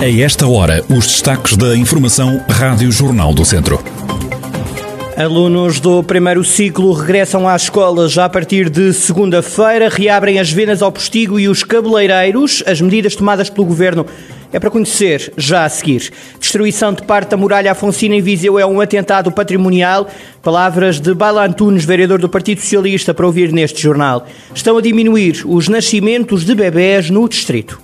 A esta hora, os destaques da Informação Rádio Jornal do Centro. Alunos do primeiro ciclo regressam às escolas já a partir de segunda-feira, reabrem as venas ao postigo e os cabeleireiros. As medidas tomadas pelo governo é para conhecer já a seguir. Destruição de parte da muralha Afonsina em Viseu é um atentado patrimonial. Palavras de Baila Antunes, vereador do Partido Socialista, para ouvir neste jornal. Estão a diminuir os nascimentos de bebés no distrito.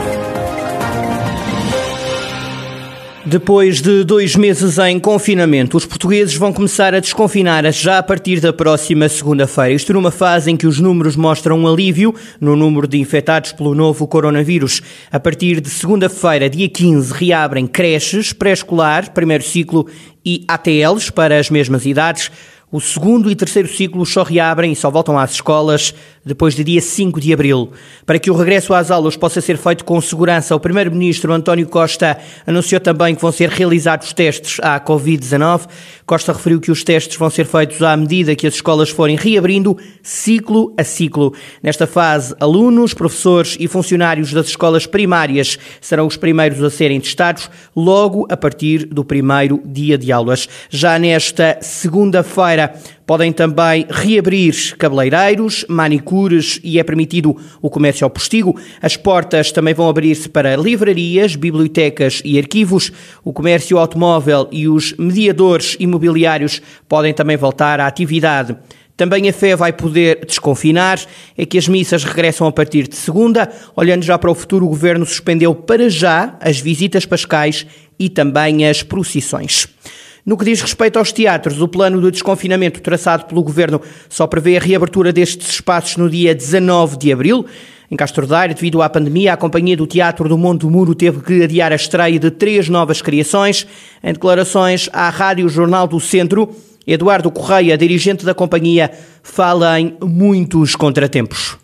Depois de dois meses em confinamento, os portugueses vão começar a desconfinar já a partir da próxima segunda-feira. Isto numa fase em que os números mostram um alívio no número de infectados pelo novo coronavírus. A partir de segunda-feira, dia 15, reabrem creches, pré-escolar, primeiro ciclo e ATLs para as mesmas idades. O segundo e terceiro ciclos só reabrem e só voltam às escolas depois de dia 5 de abril. Para que o regresso às aulas possa ser feito com segurança, o Primeiro-Ministro António Costa anunciou também que vão ser realizados testes à Covid-19. Costa referiu que os testes vão ser feitos à medida que as escolas forem reabrindo, ciclo a ciclo. Nesta fase, alunos, professores e funcionários das escolas primárias serão os primeiros a serem testados, logo a partir do primeiro dia de aulas. Já nesta segunda-feira, Podem também reabrir cabeleireiros, manicures e é permitido o comércio ao postigo. As portas também vão abrir-se para livrarias, bibliotecas e arquivos. O comércio automóvel e os mediadores imobiliários podem também voltar à atividade. Também a fé vai poder desconfinar, é que as missas regressam a partir de segunda. Olhando já para o futuro, o governo suspendeu para já as visitas pascais e também as procissões. No que diz respeito aos teatros, o plano de desconfinamento traçado pelo Governo só prevê a reabertura destes espaços no dia 19 de abril. Em Castro Daire, devido à pandemia, a Companhia do Teatro do Monte Muro teve que adiar a estreia de três novas criações. Em declarações à Rádio Jornal do Centro, Eduardo Correia, dirigente da companhia, fala em muitos contratempos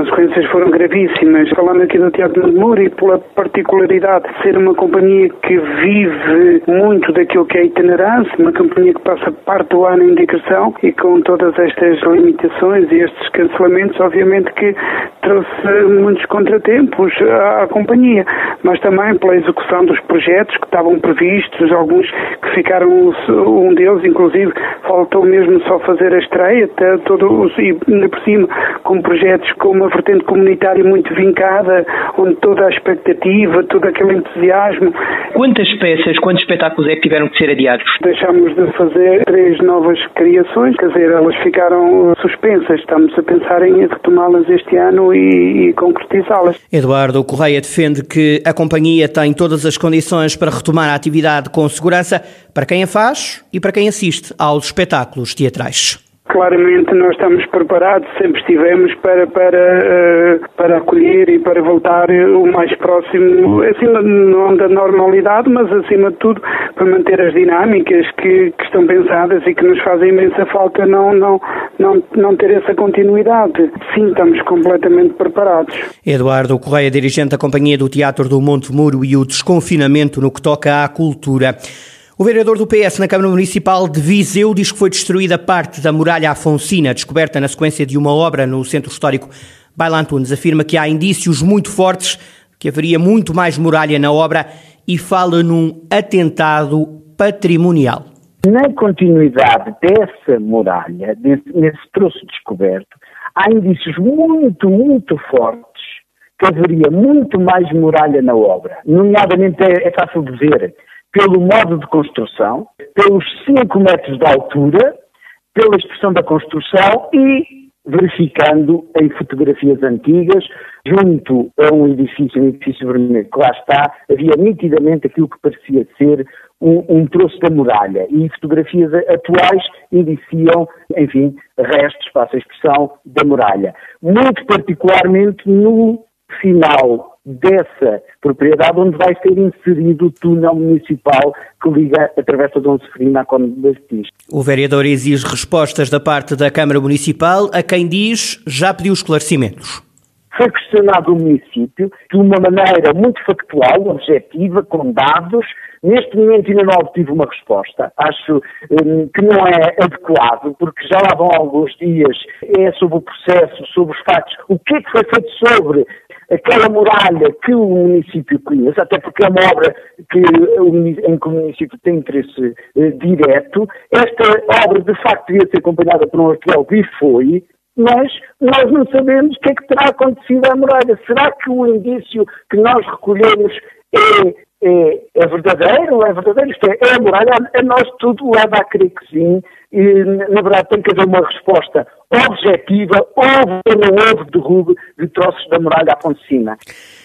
consequências foram gravíssimas. Falando aqui do Teatro de Moura e pela particularidade de ser uma companhia que vive muito daquilo que é itinerância, uma companhia que passa parte do ano em digressão e com todas estas limitações e estes cancelamentos, obviamente que trouxe muitos contratempos à, companhia, mas também pela execução dos projetos que estavam previstos, alguns que ficaram, um deles inclusive, faltou mesmo só fazer a estreia, todo, e por cima com projetos com uma vertente comunitária muito vincada, onde toda a expectativa, todo aquele entusiasmo. Quantas peças, quantos espetáculos é que tiveram que ser adiados? Deixámos de fazer três novas criações, quer dizer, elas ficaram suspensas. Estamos a pensar em retomá-las este ano e, e concretizá-las. Eduardo Correia defende que a companhia tem todas as condições para retomar a atividade com segurança para quem a faz e para quem assiste aos espetáculos teatrais. Claramente nós estamos preparados, sempre estivemos para, para, uh, para acolher e para voltar o mais próximo, acima não da normalidade, mas acima de tudo para manter as dinâmicas que, que estão pensadas e que nos fazem imensa falta não, não, não, não ter essa continuidade. Sim, estamos completamente preparados. Eduardo Correia, dirigente da Companhia do Teatro do Monte Muro e o desconfinamento no que toca à cultura. O vereador do PS na Câmara Municipal de Viseu diz que foi destruída parte da muralha afonsina, descoberta na sequência de uma obra no centro histórico. Bailan Tunes afirma que há indícios muito fortes que haveria muito mais muralha na obra e fala num atentado patrimonial. Na continuidade dessa muralha, nesse troço descoberto, há indícios muito, muito fortes que haveria muito mais muralha na obra. Nomeadamente, é, é fácil de ver, pelo modo de construção, pelos 5 metros de altura, pela expressão da construção e verificando em fotografias antigas, junto a um edifício, um edifício vermelho que lá está, havia nitidamente aquilo que parecia ser um, um troço da muralha. E fotografias atuais indiciam, enfim, restos, passa a expressão, da muralha. Muito particularmente no final dessa propriedade onde vai ser inserido o túnel municipal que liga a Travessa Dom Seferino à Conde de Batista. O vereador exige respostas da parte da Câmara Municipal a quem diz já pediu esclarecimentos. foi questionado o município de uma maneira muito factual, objetiva, com dados. Neste momento ainda não obtive uma resposta. Acho hum, que não é adequado, porque já lá vão alguns dias, é sobre o processo, sobre os fatos, o que é que foi feito sobre aquela muralha que o município conhece, até porque é uma obra que, em que o município tem interesse eh, direto. Esta obra, de facto, devia ser acompanhada por um arqueólogo e foi, mas nós não sabemos o que é que terá acontecido à muralha. Será que o indício que nós recolhemos é, é, é verdadeiro? É verdadeiro? Isto é, é a muralha? A nós tudo leva a crer que sim. E, na verdade, tem que haver uma resposta objetiva. Houve ou não houve derrube de troços da muralha Cima.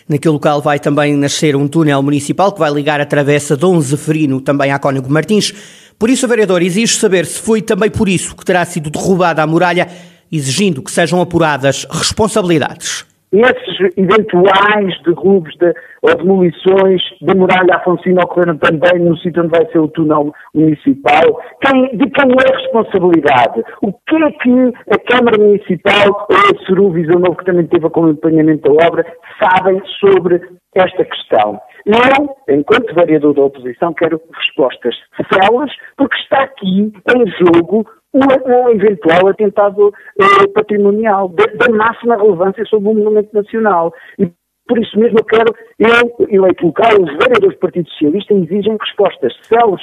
Naquele local vai também nascer um túnel municipal que vai ligar a travessa Dom Zeferino também à Cónigo Martins. Por isso, vereador, exige saber se foi também por isso que terá sido derrubada a muralha exigindo que sejam apuradas responsabilidades. Esses eventuais derrubos de, ou demolições da muralha Afonsina ocorreram também no sítio onde vai ser o túnel municipal. Quem, de quem é a responsabilidade? O que é que a Câmara Municipal ou a Ceru Visão Novo, que também teve acompanhamento da obra, sabem sobre esta questão? Eu, enquanto vereador da oposição, quero respostas celas, porque está aqui em jogo um, eventual atentado eh, patrimonial da máxima relevância sobre um monumento nacional. E por isso mesmo eu quero, eu, eleito local, os vereadores do Partido Socialista exigem respostas células.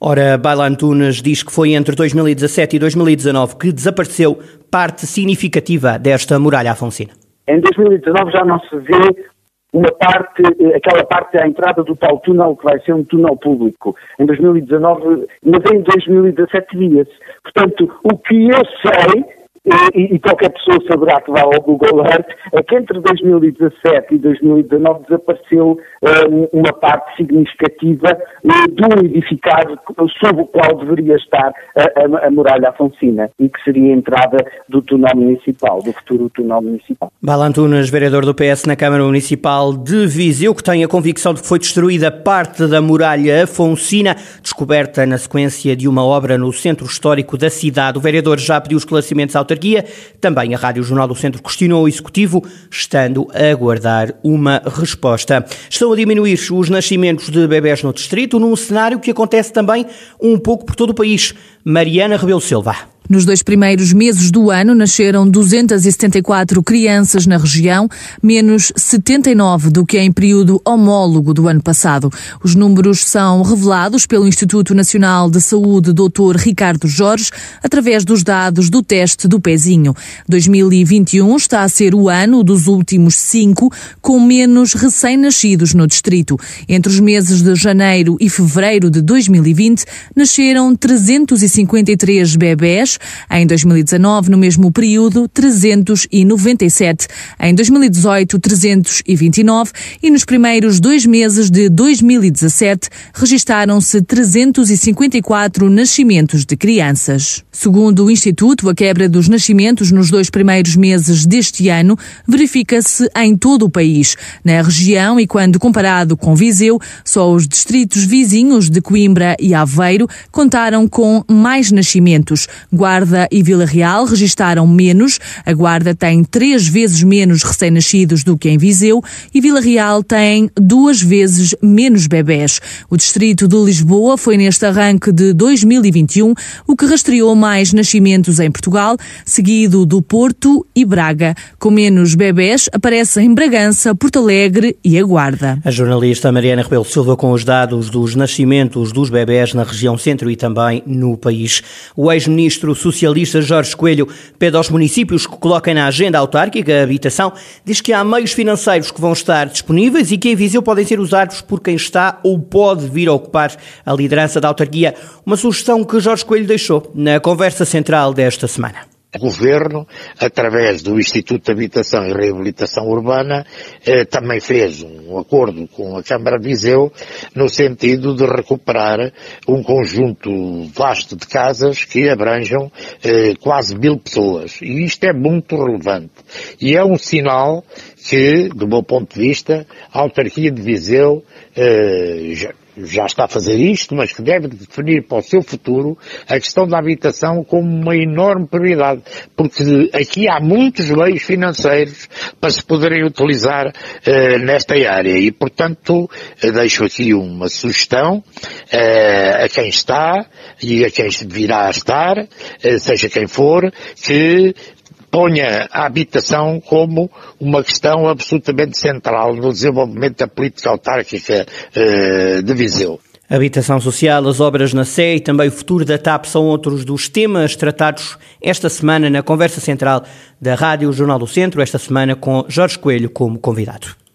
Ora, Baila Antunes diz que foi entre 2017 e 2019 que desapareceu parte significativa desta muralha afonsina. Em 2019 já não se vê uma parte, aquela parte à entrada do tal túnel que vai ser um túnel público. Em 2019, mas em 2017 via-se. Portanto, o que eu sei e, e, qualquer pessoa saberá que vá ao Google Earth, é que entre 2017 e 2019 desapareceu um, uma parte significativa um, do edificado sob o qual deveria estar a, a, a, muralha afonsina e que seria a entrada do túnel municipal, do futuro túnel municipal. Balantunas, vereador do PS na Câmara Municipal de Viseu, que tem a convicção de que foi destruída parte da muralha afonsina, descoberta na sequência de uma obra no centro histórico da cidade. O vereador já pediu esclarecimentos ao autarquia. Também a Rádio Jornal do Centro questionou o Executivo, estando a aguardar uma resposta. Estão a diminuir os nascimentos de bebés no distrito, num cenário que acontece também um pouco por todo o país. Mariana Rebelo Silva. Nos dois primeiros meses do ano nasceram 274 crianças na região, menos 79 do que em período homólogo do ano passado. Os números são revelados pelo Instituto Nacional de Saúde Dr. Ricardo Jorge através dos dados do teste do pezinho. 2021 está a ser o ano dos últimos cinco com menos recém-nascidos no distrito. Entre os meses de janeiro e fevereiro de 2020 nasceram 353 bebés em 2019, no mesmo período, 397. Em 2018, 329 e nos primeiros dois meses de 2017 registaram-se 354 nascimentos de crianças. Segundo o Instituto, a quebra dos nascimentos nos dois primeiros meses deste ano verifica-se em todo o país. Na região e quando comparado com Viseu, só os distritos vizinhos de Coimbra e Aveiro contaram com mais nascimentos. Guarda e Vila Real registaram menos. A Guarda tem três vezes menos recém-nascidos do que em Viseu e Vila Real tem duas vezes menos bebés. O distrito de Lisboa foi neste arranque de 2021 o que rastreou mais nascimentos em Portugal, seguido do Porto e Braga. Com menos bebés aparecem Bragança, Porto Alegre e a Guarda. A jornalista Mariana Rebelo Silva com os dados dos nascimentos dos bebés na região centro e também no país. O ex-ministro socialista Jorge Coelho pede aos municípios que coloquem na agenda autárquica a habitação, diz que há meios financeiros que vão estar disponíveis e que em Viseu podem ser usados por quem está ou pode vir a ocupar a liderança da autarquia. Uma sugestão que Jorge Coelho deixou na conversa central desta semana. Governo, através do Instituto de Habitação e Reabilitação Urbana, eh, também fez um acordo com a Câmara de Viseu no sentido de recuperar um conjunto vasto de casas que abranjam eh, quase mil pessoas. E isto é muito relevante. E é um sinal que, do meu ponto de vista, a autarquia de Viseu eh, já está a fazer isto, mas que deve definir para o seu futuro a questão da habitação como uma enorme prioridade, porque aqui há muitos meios financeiros para se poderem utilizar uh, nesta área. E, portanto, deixo aqui uma sugestão uh, a quem está e a quem virá a estar, seja quem for, que ponha a habitação como uma questão absolutamente central no desenvolvimento da política autárquica eh, de Viseu. Habitação social, as obras na Sé e também o futuro da TAP são outros dos temas tratados esta semana na conversa central da Rádio Jornal do Centro, esta semana com Jorge Coelho como convidado.